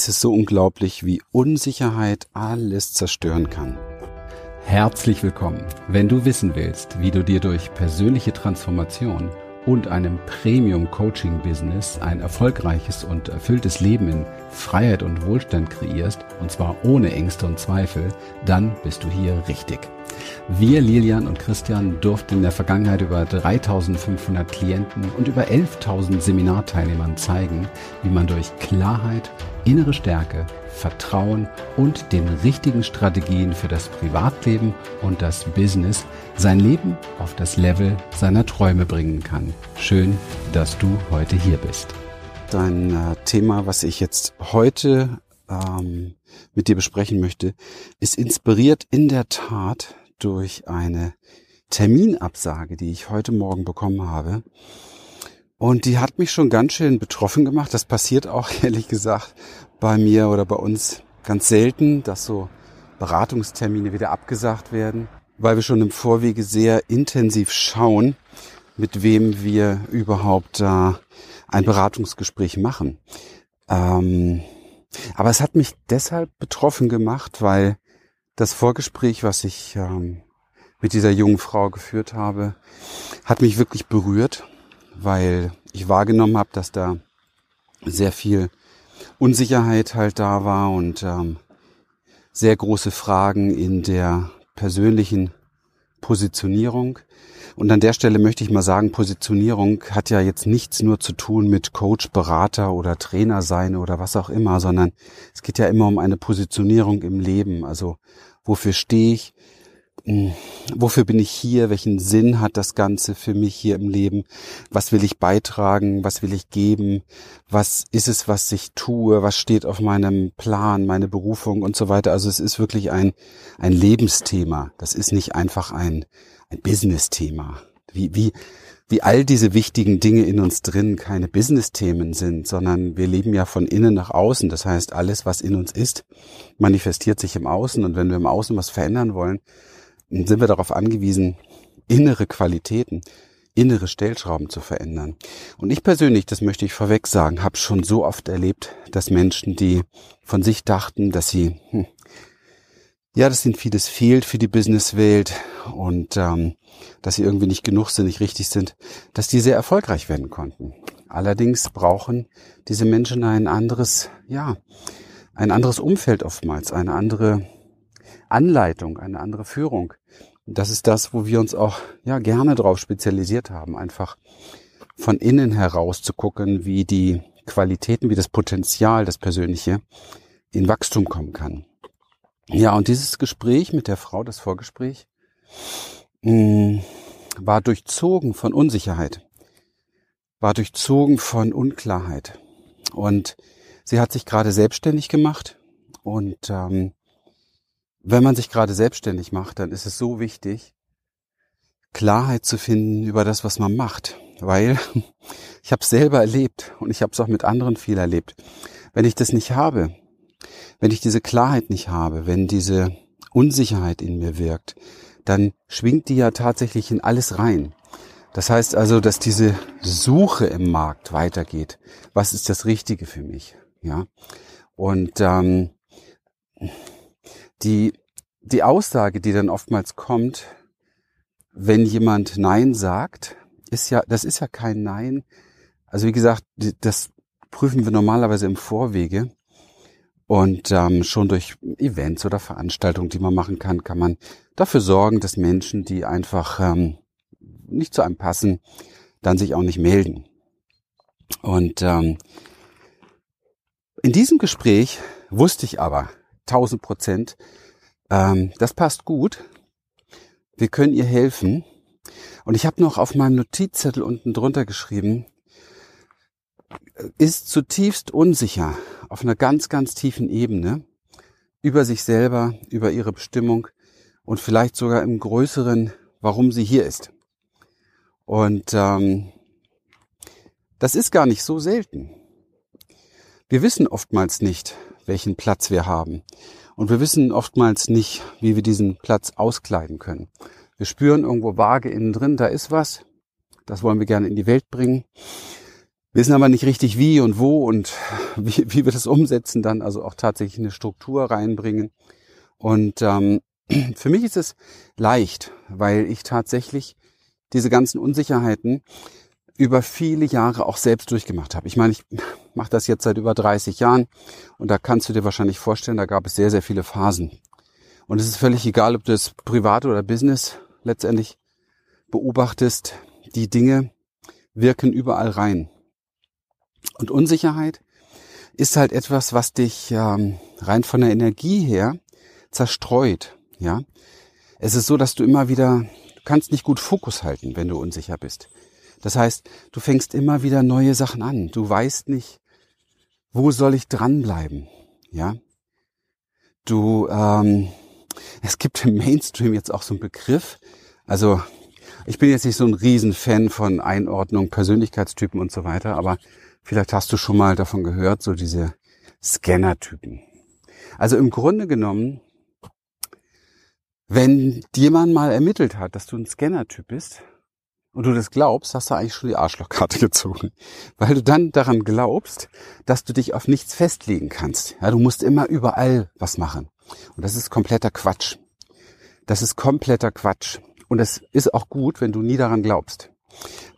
Es ist so unglaublich, wie Unsicherheit alles zerstören kann. Herzlich willkommen. Wenn du wissen willst, wie du dir durch persönliche Transformation und einem Premium-Coaching-Business ein erfolgreiches und erfülltes Leben in Freiheit und Wohlstand kreierst, und zwar ohne Ängste und Zweifel, dann bist du hier richtig. Wir, Lilian und Christian, durften in der Vergangenheit über 3500 Klienten und über 11.000 Seminarteilnehmern zeigen, wie man durch Klarheit, innere Stärke, Vertrauen und den richtigen Strategien für das Privatleben und das Business sein Leben auf das Level seiner Träume bringen kann. Schön, dass du heute hier bist. Dein äh, Thema, was ich jetzt heute ähm, mit dir besprechen möchte, ist inspiriert in der Tat durch eine Terminabsage, die ich heute Morgen bekommen habe. Und die hat mich schon ganz schön betroffen gemacht. Das passiert auch, ehrlich gesagt, bei mir oder bei uns ganz selten, dass so Beratungstermine wieder abgesagt werden, weil wir schon im Vorwege sehr intensiv schauen, mit wem wir überhaupt äh, ein Beratungsgespräch machen. Ähm, aber es hat mich deshalb betroffen gemacht, weil das Vorgespräch, was ich ähm, mit dieser jungen Frau geführt habe, hat mich wirklich berührt, weil ich wahrgenommen habe, dass da sehr viel Unsicherheit halt da war und ähm, sehr große Fragen in der persönlichen Positionierung. Und an der Stelle möchte ich mal sagen, Positionierung hat ja jetzt nichts nur zu tun mit Coach, Berater oder Trainer sein oder was auch immer, sondern es geht ja immer um eine Positionierung im Leben. Also wofür stehe ich? Hm, wofür bin ich hier? Welchen Sinn hat das Ganze für mich hier im Leben? Was will ich beitragen? Was will ich geben? Was ist es, was ich tue? Was steht auf meinem Plan, meine Berufung und so weiter? Also es ist wirklich ein, ein Lebensthema. Das ist nicht einfach ein, ein Business-Thema. Wie, wie, wie all diese wichtigen Dinge in uns drin keine Business-Themen sind, sondern wir leben ja von innen nach außen. Das heißt, alles, was in uns ist, manifestiert sich im Außen. Und wenn wir im Außen was verändern wollen, sind wir darauf angewiesen, innere Qualitäten, innere Stellschrauben zu verändern. Und ich persönlich, das möchte ich vorweg sagen, habe schon so oft erlebt, dass Menschen, die von sich dachten, dass sie, hm, ja, dass ihnen vieles fehlt für die Businesswelt und ähm, dass sie irgendwie nicht genug sind, nicht richtig sind, dass die sehr erfolgreich werden konnten. Allerdings brauchen diese Menschen ein anderes, ja, ein anderes Umfeld oftmals, eine andere Anleitung, eine andere Führung. Das ist das, wo wir uns auch ja gerne drauf spezialisiert haben, einfach von innen heraus zu gucken, wie die Qualitäten, wie das Potenzial, das Persönliche in Wachstum kommen kann. Ja, und dieses Gespräch mit der Frau, das Vorgespräch, mh, mm, war durchzogen von Unsicherheit, war durchzogen von Unklarheit. Und sie hat sich gerade selbstständig gemacht und ähm, wenn man sich gerade selbstständig macht, dann ist es so wichtig, Klarheit zu finden über das, was man macht. Weil ich habe es selber erlebt und ich habe es auch mit anderen viel erlebt. Wenn ich das nicht habe, wenn ich diese Klarheit nicht habe, wenn diese Unsicherheit in mir wirkt, dann schwingt die ja tatsächlich in alles rein. Das heißt also, dass diese Suche im Markt weitergeht. Was ist das Richtige für mich? Ja. Und ähm, die, die Aussage, die dann oftmals kommt, wenn jemand Nein sagt, ist ja, das ist ja kein Nein. Also wie gesagt, das prüfen wir normalerweise im Vorwege. Und ähm, schon durch Events oder Veranstaltungen, die man machen kann, kann man dafür sorgen, dass Menschen, die einfach ähm, nicht zu einem passen, dann sich auch nicht melden. Und ähm, in diesem Gespräch wusste ich aber, 1000 Prozent. Ähm, das passt gut. Wir können ihr helfen. Und ich habe noch auf meinem Notizzettel unten drunter geschrieben, ist zutiefst unsicher auf einer ganz, ganz tiefen Ebene über sich selber, über ihre Bestimmung und vielleicht sogar im größeren, warum sie hier ist. Und ähm, das ist gar nicht so selten. Wir wissen oftmals nicht, welchen Platz wir haben. Und wir wissen oftmals nicht, wie wir diesen Platz auskleiden können. Wir spüren irgendwo vage innen drin, da ist was. Das wollen wir gerne in die Welt bringen. Wissen aber nicht richtig wie und wo und wie, wie wir das umsetzen dann, also auch tatsächlich eine Struktur reinbringen. Und ähm, für mich ist es leicht, weil ich tatsächlich diese ganzen Unsicherheiten über viele Jahre auch selbst durchgemacht habe. Ich meine, ich mache das jetzt seit über 30 Jahren und da kannst du dir wahrscheinlich vorstellen, da gab es sehr, sehr viele Phasen. Und es ist völlig egal, ob du das privat oder Business letztendlich beobachtest. Die Dinge wirken überall rein. Und Unsicherheit ist halt etwas, was dich ähm, rein von der Energie her zerstreut. Ja, es ist so, dass du immer wieder, du kannst nicht gut Fokus halten, wenn du unsicher bist. Das heißt, du fängst immer wieder neue Sachen an. Du weißt nicht, wo soll ich dranbleiben? Ja, du, ähm, es gibt im Mainstream jetzt auch so einen Begriff. Also ich bin jetzt nicht so ein Riesenfan von Einordnung, Persönlichkeitstypen und so weiter, aber vielleicht hast du schon mal davon gehört, so diese Scanner-Typen. Also im Grunde genommen, wenn jemand mal ermittelt hat, dass du ein Scanner-Typ bist, und du das glaubst, hast du eigentlich schon die Arschlochkarte gezogen. Weil du dann daran glaubst, dass du dich auf nichts festlegen kannst. Ja, du musst immer überall was machen. Und das ist kompletter Quatsch. Das ist kompletter Quatsch. Und es ist auch gut, wenn du nie daran glaubst.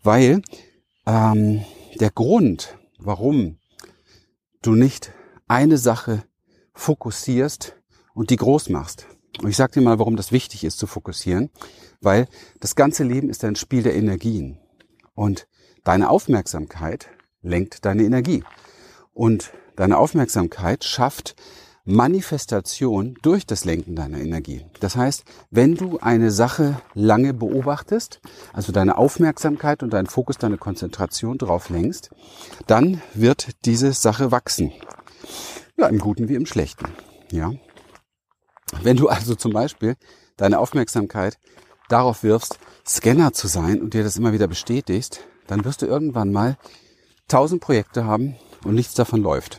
Weil ähm, der Grund, warum du nicht eine Sache fokussierst und die groß machst. Und ich sage dir mal, warum das wichtig ist zu fokussieren. Weil das ganze Leben ist ein Spiel der Energien. Und deine Aufmerksamkeit lenkt deine Energie. Und deine Aufmerksamkeit schafft Manifestation durch das Lenken deiner Energie. Das heißt, wenn du eine Sache lange beobachtest, also deine Aufmerksamkeit und deinen Fokus, deine Konzentration drauf lenkst, dann wird diese Sache wachsen. Ja, im Guten wie im Schlechten. Ja. Wenn du also zum Beispiel deine Aufmerksamkeit darauf wirfst, Scanner zu sein und dir das immer wieder bestätigst, dann wirst du irgendwann mal tausend Projekte haben und nichts davon läuft.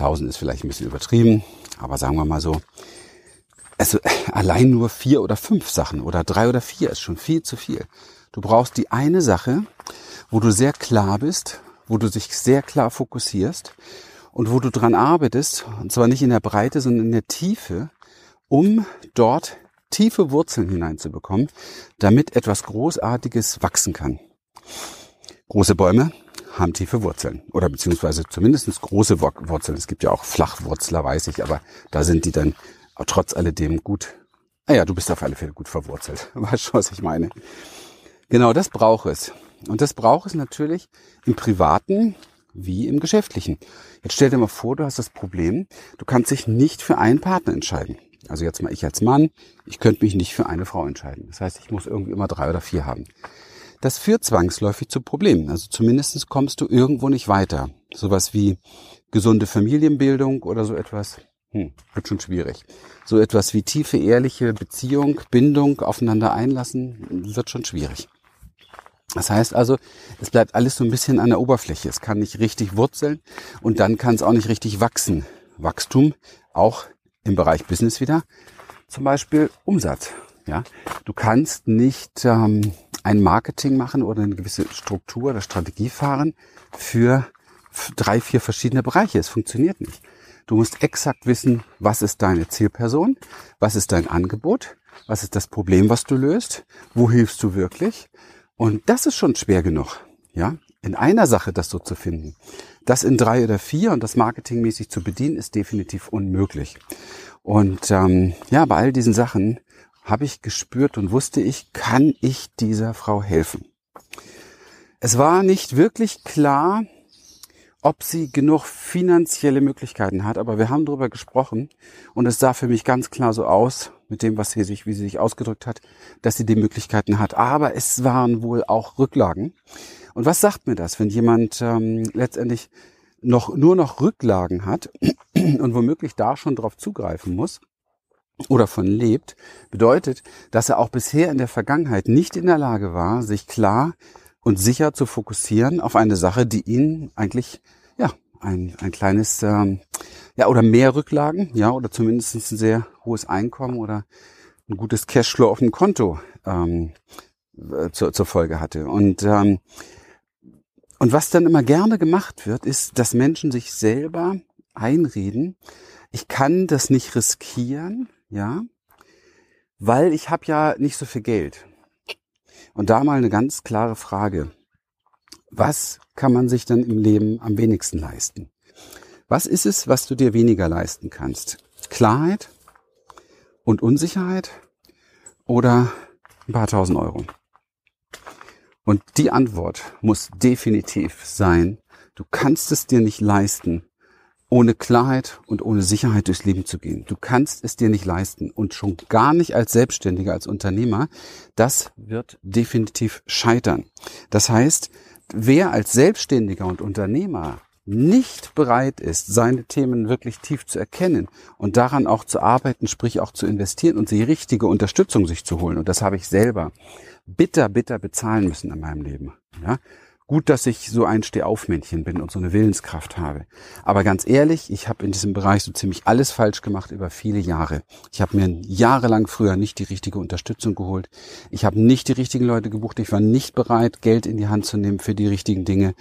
Tausend ist vielleicht ein bisschen übertrieben, aber sagen wir mal so, also allein nur vier oder fünf Sachen oder drei oder vier ist schon viel zu viel. Du brauchst die eine Sache, wo du sehr klar bist, wo du dich sehr klar fokussierst und wo du dran arbeitest, und zwar nicht in der Breite, sondern in der Tiefe, um dort tiefe Wurzeln hineinzubekommen, damit etwas Großartiges wachsen kann. Große Bäume haben tiefe Wurzeln oder beziehungsweise zumindest große Wurzeln. Es gibt ja auch Flachwurzler, weiß ich, aber da sind die dann trotz alledem gut. Ah du bist auf alle Fälle gut verwurzelt. Weißt schon, was ich meine? Genau, das braucht es. Und das braucht es natürlich im Privaten wie im Geschäftlichen. Jetzt stell dir mal vor, du hast das Problem, du kannst dich nicht für einen Partner entscheiden. Also jetzt mal ich als Mann, ich könnte mich nicht für eine Frau entscheiden. Das heißt, ich muss irgendwie immer drei oder vier haben. Das führt zwangsläufig zu Problemen. Also zumindest kommst du irgendwo nicht weiter. Sowas wie gesunde Familienbildung oder so etwas. Hm, wird schon schwierig. So etwas wie tiefe, ehrliche Beziehung, Bindung, aufeinander einlassen, wird schon schwierig. Das heißt also, es bleibt alles so ein bisschen an der Oberfläche. Es kann nicht richtig wurzeln und dann kann es auch nicht richtig wachsen. Wachstum auch im Bereich Business wieder, zum Beispiel Umsatz. Ja, du kannst nicht ähm, ein Marketing machen oder eine gewisse Struktur oder Strategie fahren für drei, vier verschiedene Bereiche. Es funktioniert nicht. Du musst exakt wissen, was ist deine Zielperson, was ist dein Angebot, was ist das Problem, was du löst, wo hilfst du wirklich. Und das ist schon schwer genug. Ja, in einer Sache das so zu finden. Das in drei oder vier und das marketingmäßig zu bedienen, ist definitiv unmöglich. Und ähm, ja, bei all diesen Sachen habe ich gespürt und wusste ich, kann ich dieser Frau helfen. Es war nicht wirklich klar, ob sie genug finanzielle Möglichkeiten hat, aber wir haben darüber gesprochen und es sah für mich ganz klar so aus, mit dem, was sie sich, wie sie sich ausgedrückt hat, dass sie die Möglichkeiten hat. Aber es waren wohl auch Rücklagen. Und was sagt mir das, wenn jemand ähm, letztendlich noch nur noch Rücklagen hat und womöglich da schon drauf zugreifen muss oder von lebt, bedeutet, dass er auch bisher in der Vergangenheit nicht in der Lage war, sich klar und sicher zu fokussieren auf eine Sache, die ihn eigentlich ja ein, ein kleines ähm, ja oder mehr Rücklagen ja oder zumindest ein sehr hohes Einkommen oder ein gutes Cashflow auf dem Konto ähm, zur, zur Folge hatte. Und ähm, Und was dann immer gerne gemacht wird, ist, dass Menschen sich selber einreden, ich kann das nicht riskieren, ja, weil ich habe ja nicht so viel Geld. Und da mal eine ganz klare Frage. Was kann man sich dann im Leben am wenigsten leisten? Was ist es, was du dir weniger leisten kannst? Klarheit und Unsicherheit oder ein paar tausend Euro? Und die Antwort muss definitiv sein, du kannst es dir nicht leisten, ohne Klarheit und ohne Sicherheit durchs Leben zu gehen. Du kannst es dir nicht leisten und schon gar nicht als Selbstständiger, als Unternehmer. Das wird definitiv scheitern. Das heißt, wer als Selbstständiger und Unternehmer nicht bereit ist, seine Themen wirklich tief zu erkennen und daran auch zu arbeiten, sprich auch zu investieren und die richtige Unterstützung sich zu holen. Und das habe ich selber bitter, bitter bezahlen müssen in meinem Leben. Ja, Gut, dass ich so ein Stehaufmännchen bin und so eine Willenskraft habe. Aber ganz ehrlich, ich habe in diesem Bereich so ziemlich alles falsch gemacht über viele Jahre. Ich habe mir jahrelang früher nicht die richtige Unterstützung geholt. Ich habe nicht die richtigen Leute gebucht. Ich war nicht bereit, Geld in die Hand zu nehmen für die richtigen Dinge.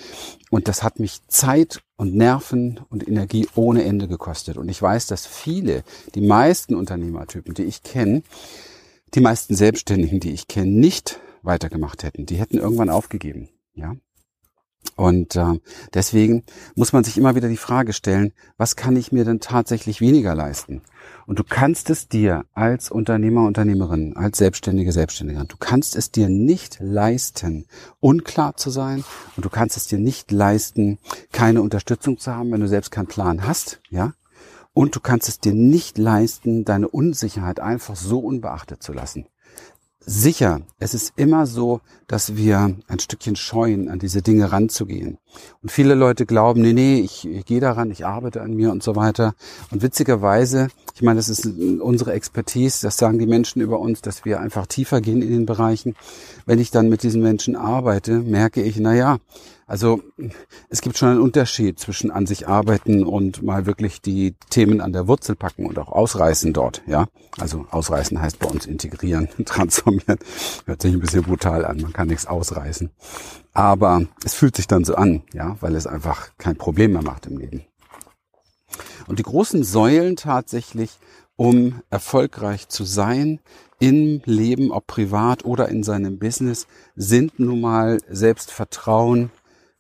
Und das hat mich Zeit und Nerven und Energie ohne Ende gekostet. Und ich weiß, dass viele, die meisten Unternehmertypen, die ich kenne, die meisten Selbstständigen, die ich kenne, nicht weitergemacht hätten. Die hätten irgendwann aufgegeben. Ja, und äh, deswegen muss man sich immer wieder die Frage stellen, was kann ich mir denn tatsächlich weniger leisten? Und du kannst es dir als Unternehmer, Unternehmerin, als Selbstständige, Selbstständiger, du kannst es dir nicht leisten, unklar zu sein und du kannst es dir nicht leisten, keine Unterstützung zu haben, wenn du selbst keinen Plan hast, ja? Und du kannst es dir nicht leisten, deine Unsicherheit einfach so unbeachtet zu lassen sicher, es ist immer so, dass wir ein Stückchen scheuen, an diese Dinge ranzugehen. Und viele Leute glauben, nee, nee, ich, ich gehe daran, ich arbeite an mir und so weiter. Und witzigerweise, ich meine, das ist unsere Expertise, das sagen die Menschen über uns, dass wir einfach tiefer gehen in den Bereichen. Wenn ich dann mit diesen Menschen arbeite, merke ich, na ja, also es gibt schon einen Unterschied zwischen an sich arbeiten und mal wirklich die Themen an der Wurzel packen und auch ausreißen dort. Ja, also ausreißen heißt bei uns integrieren, transformieren. Hört sich ein bisschen brutal an. Man kann nichts ausreißen, aber es fühlt sich dann so an, ja, weil es einfach kein Problem mehr macht im Leben. Und die großen Säulen tatsächlich, um erfolgreich zu sein im Leben, ob privat oder in seinem Business, sind nun mal Selbstvertrauen,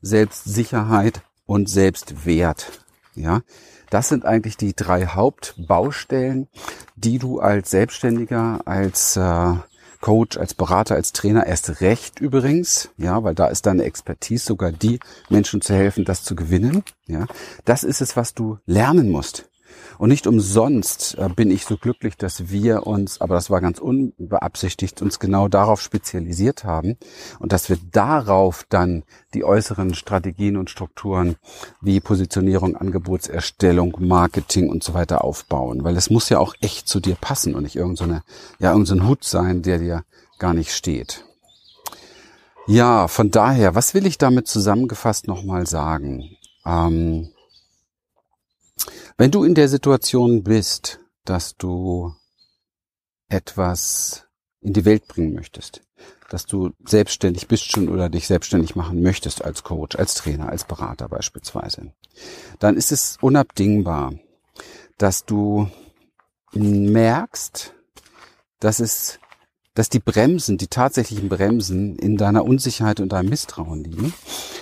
Selbstsicherheit und Selbstwert. Ja, das sind eigentlich die drei Hauptbaustellen, die du als Selbstständiger, als äh, Coach, als Berater, als Trainer erst recht übrigens, ja, weil da ist deine Expertise sogar die Menschen zu helfen, das zu gewinnen, ja. Das ist es, was du lernen musst. Und nicht umsonst äh, bin ich so glücklich, dass wir uns, aber das war ganz unbeabsichtigt, uns genau darauf spezialisiert haben und dass wir darauf dann die äußeren Strategien und Strukturen wie Positionierung, Angebotserstellung, Marketing und so weiter aufbauen. Weil es muss ja auch echt zu dir passen und nicht irgendeine, ja, irgendein Hut sein, der dir gar nicht steht. Ja, von daher, was will ich damit zusammengefasst nochmal sagen? Ähm, wenn du in der Situation bist, dass du etwas in die Welt bringen möchtest, dass du selbstständig bist schon oder dich selbstständig machen möchtest als Coach, als Trainer, als Berater beispielsweise, dann ist es unabdingbar, dass du merkst, dass es, dass die Bremsen, die tatsächlichen Bremsen in deiner Unsicherheit und deinem Misstrauen liegen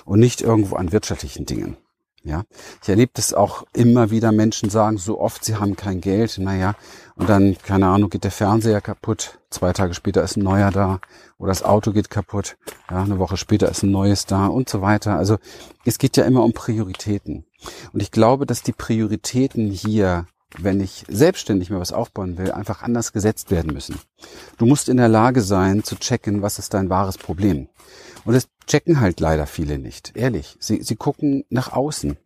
und nicht irgendwo an wirtschaftlichen Dingen. Ja, ich erlebe das auch immer wieder. Menschen sagen so oft, sie haben kein Geld. Naja, und dann, keine Ahnung, geht der Fernseher kaputt. Zwei Tage später ist ein neuer da. Oder das Auto geht kaputt. Ja, eine Woche später ist ein neues da und so weiter. Also, es geht ja immer um Prioritäten. Und ich glaube, dass die Prioritäten hier, wenn ich selbstständig mir was aufbauen will, einfach anders gesetzt werden müssen. Du musst in der Lage sein, zu checken, was ist dein wahres Problem. Und das checken halt leider viele nicht. Ehrlich. Sie, sie gucken nach außen.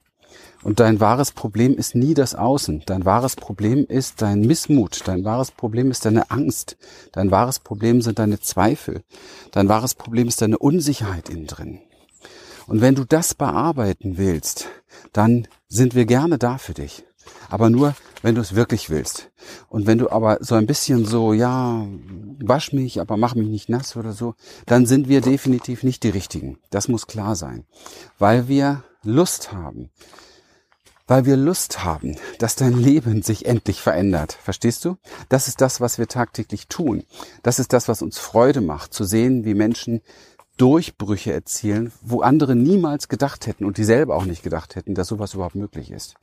Und dein wahres Problem ist nie das Außen. Dein wahres Problem ist dein Missmut. Dein wahres Problem ist deine Angst. Dein wahres Problem sind deine Zweifel. Dein wahres Problem ist deine Unsicherheit innen drin. Und wenn du das bearbeiten willst, dann sind wir gerne da für dich. Aber nur, wenn du es wirklich willst. Und wenn du aber so ein bisschen so, ja, wasch mich, aber mach mich nicht nass oder so, dann sind wir definitiv nicht die Richtigen. Das muss klar sein. Weil wir Lust haben. Weil wir Lust haben, dass dein Leben sich endlich verändert. Verstehst du? Das ist das, was wir tagtäglich tun. Das ist das, was uns Freude macht, zu sehen, wie Menschen Durchbrüche erzielen, wo andere niemals gedacht hätten und die selber auch nicht gedacht hätten, dass sowas überhaupt möglich ist.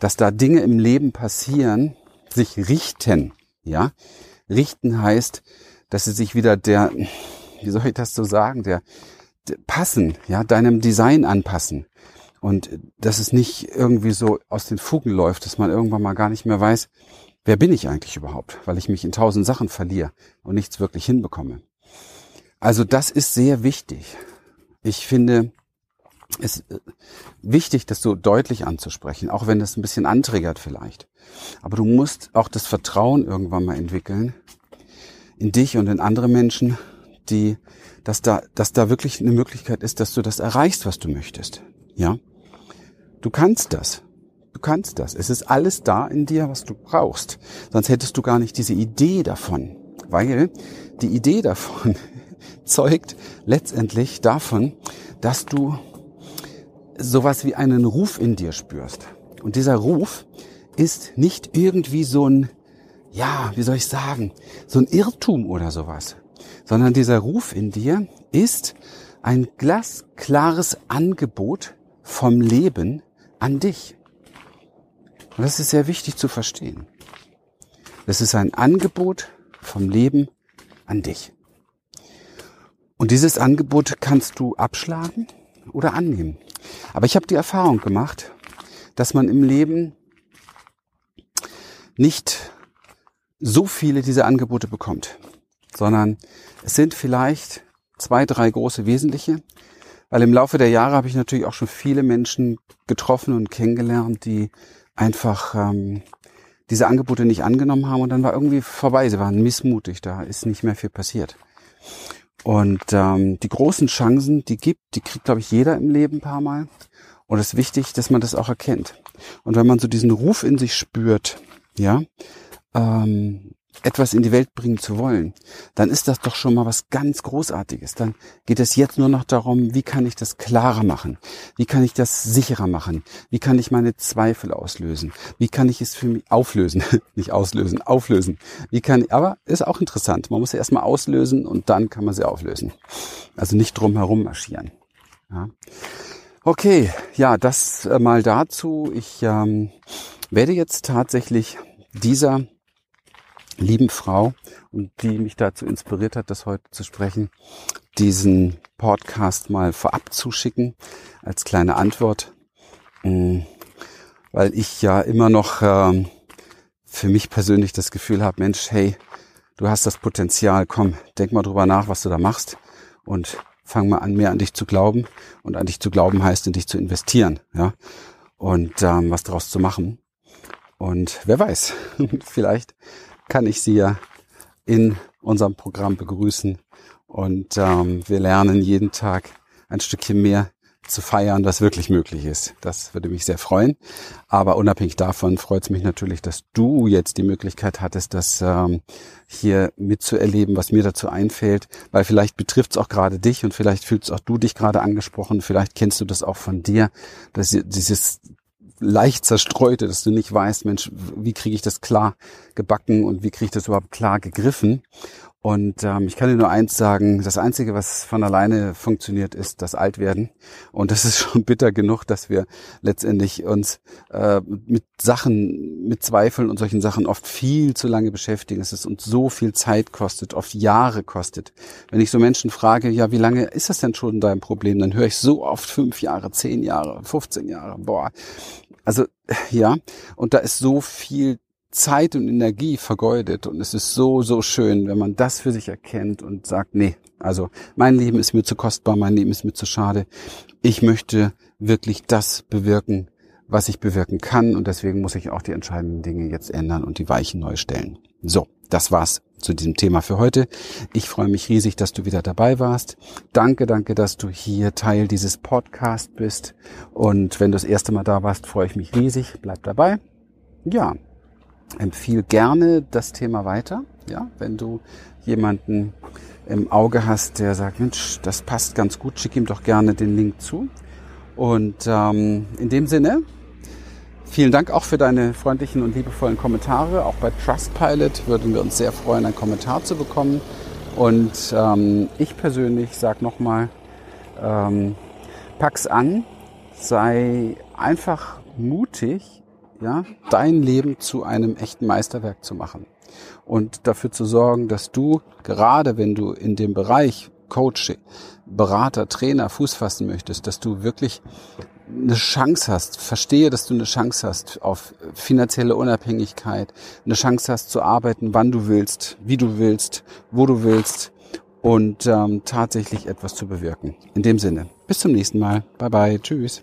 Dass da Dinge im Leben passieren, sich richten, ja? Richten heißt, dass sie sich wieder der, wie soll ich das so sagen, der, der passen, ja, deinem Design anpassen. Und dass es nicht irgendwie so aus den Fugen läuft, dass man irgendwann mal gar nicht mehr weiß, wer bin ich eigentlich überhaupt, weil ich mich in tausend Sachen verliere und nichts wirklich hinbekomme. Also das ist sehr wichtig. Ich finde es äh, wichtig, das so deutlich anzusprechen, auch wenn das ein bisschen antriggert vielleicht. Aber du musst auch das Vertrauen irgendwann mal entwickeln in dich und in andere Menschen, die, dass da, dass da wirklich eine Möglichkeit ist, dass du das erreichst, was du möchtest. Ja? Du kannst das. Du kannst das. Es ist alles da in dir, was du brauchst. Sonst hättest du gar nicht diese Idee davon. Weil die Idee davon zeugt letztendlich davon, dass du sowas wie einen Ruf in dir spürst. Und dieser Ruf ist nicht irgendwie so ein, ja, wie soll ich sagen, so ein Irrtum oder sowas, sondern dieser Ruf in dir ist ein glasklares Angebot vom Leben an dich. Und das ist sehr wichtig zu verstehen. Das ist ein Angebot vom Leben an dich. Und dieses Angebot kannst du abschlagen oder annehmen. Aber ich habe die Erfahrung gemacht, dass man im Leben nicht so viele dieser Angebote bekommt, sondern es sind vielleicht zwei, drei große wesentliche, weil im Laufe der Jahre habe ich natürlich auch schon viele Menschen getroffen und kennengelernt, die einfach ähm, diese Angebote nicht angenommen haben und dann war irgendwie vorbei. Sie waren missmutig, da ist nicht mehr viel passiert. Und ähm, die großen Chancen, die gibt, die kriegt, glaube ich, jeder im Leben ein paar Mal. Und es ist wichtig, dass man das auch erkennt. Und wenn man so diesen Ruf in sich spürt, ja, ähm, etwas in die Welt bringen zu wollen, dann ist das doch schon mal was ganz Großartiges. Dann geht es jetzt nur noch darum, wie kann ich das klarer machen? Wie kann ich das sicherer machen? Wie kann ich meine Zweifel auslösen? Wie kann ich es für mich auflösen? Nicht auslösen, auflösen. Wie kann aber ist auch interessant. Man muss sie erstmal auslösen und dann kann man sie auflösen. Also nicht drum herum marschieren. Ja. Okay, ja, das äh, mal dazu. Ich ähm, werde jetzt tatsächlich dieser lieben Frau und die mich dazu inspiriert hat, das heute zu sprechen, diesen Podcast mal vorab zuschicken als kleine Antwort, mm, weil ich ja immer noch ähm, für mich persönlich das Gefühl habe, Mensch, hey, du hast das Potenzial, komm, denk mal drüber nach, was du da machst und fang mal an, mehr an dich zu glauben und an dich zu glauben heißt, in dich zu investieren, ja, und ähm, was daraus zu machen. Und wer weiß, vielleicht kann ich Sie ja in unserem Programm begrüßen. Und ähm, wir lernen jeden Tag ein Stückchen mehr zu feiern, was wirklich möglich ist. Das würde mich sehr freuen. Aber unabhängig davon freut es mich natürlich, dass du jetzt die Möglichkeit hattest, das ähm, hier mitzuerleben, was mir dazu einfällt, weil vielleicht betrifft es auch gerade dich und vielleicht fühlst auch du dich gerade angesprochen, vielleicht kennst du das auch von dir, dass dieses leicht zerstreute, dass du nicht weißt, Mensch, wie kriege ich das klar gebacken und wie kriege ich das überhaupt klar gegriffen. Und ähm, ich kann dir nur eins sagen, das Einzige, was von alleine funktioniert, ist das Altwerden. Und das ist schon bitter genug, dass wir letztendlich uns äh, mit Sachen, mit Zweifeln und solchen Sachen oft viel zu lange beschäftigen. Es ist uns so viel Zeit kostet, oft Jahre kostet. Wenn ich so Menschen frage, ja, wie lange ist das denn schon dein Problem, dann höre ich so oft fünf Jahre, zehn Jahre, 15 Jahre. Boah. Also ja, und da ist so viel Zeit und Energie vergeudet und es ist so, so schön, wenn man das für sich erkennt und sagt, nee, also mein Leben ist mir zu kostbar, mein Leben ist mir zu schade. Ich möchte wirklich das bewirken, was ich bewirken kann und deswegen muss ich auch die entscheidenden Dinge jetzt ändern und die Weichen neu stellen. So, das war's zu diesem Thema für heute. Ich freue mich riesig, dass du wieder dabei warst. Danke, danke, dass du hier Teil dieses Podcasts bist. Und wenn du das erste Mal da warst, freue ich mich riesig. Bleib dabei. ja, empfiehl gerne das Thema weiter. Ja, wenn du jemanden im Auge hast, der sagt, Mensch, das passt ganz gut, schick ihm doch gerne den Link zu. Und ähm, in dem Sinne, vielen Dank auch für deine freundlichen und liebevollen Kommentare. Auch bei Trustpilot würden wir uns sehr freuen, einen Kommentar zu bekommen. Und ähm, ich persönlich sage nochmal, ähm, pack's an, sei einfach mutig, ja, dein Leben zu einem echten Meisterwerk zu machen und dafür zu sorgen, dass du, gerade wenn du in dem Bereich Coach, Berater, Trainer Fuß fassen möchtest, dass du wirklich eine Chance hast, verstehe, dass du eine Chance hast auf finanzielle Unabhängigkeit, eine Chance hast zu arbeiten, wann du willst, wie du willst, wo du willst und ähm, tatsächlich etwas zu bewirken. In dem Sinne, bis zum nächsten Mal. Bye bye, tschüss.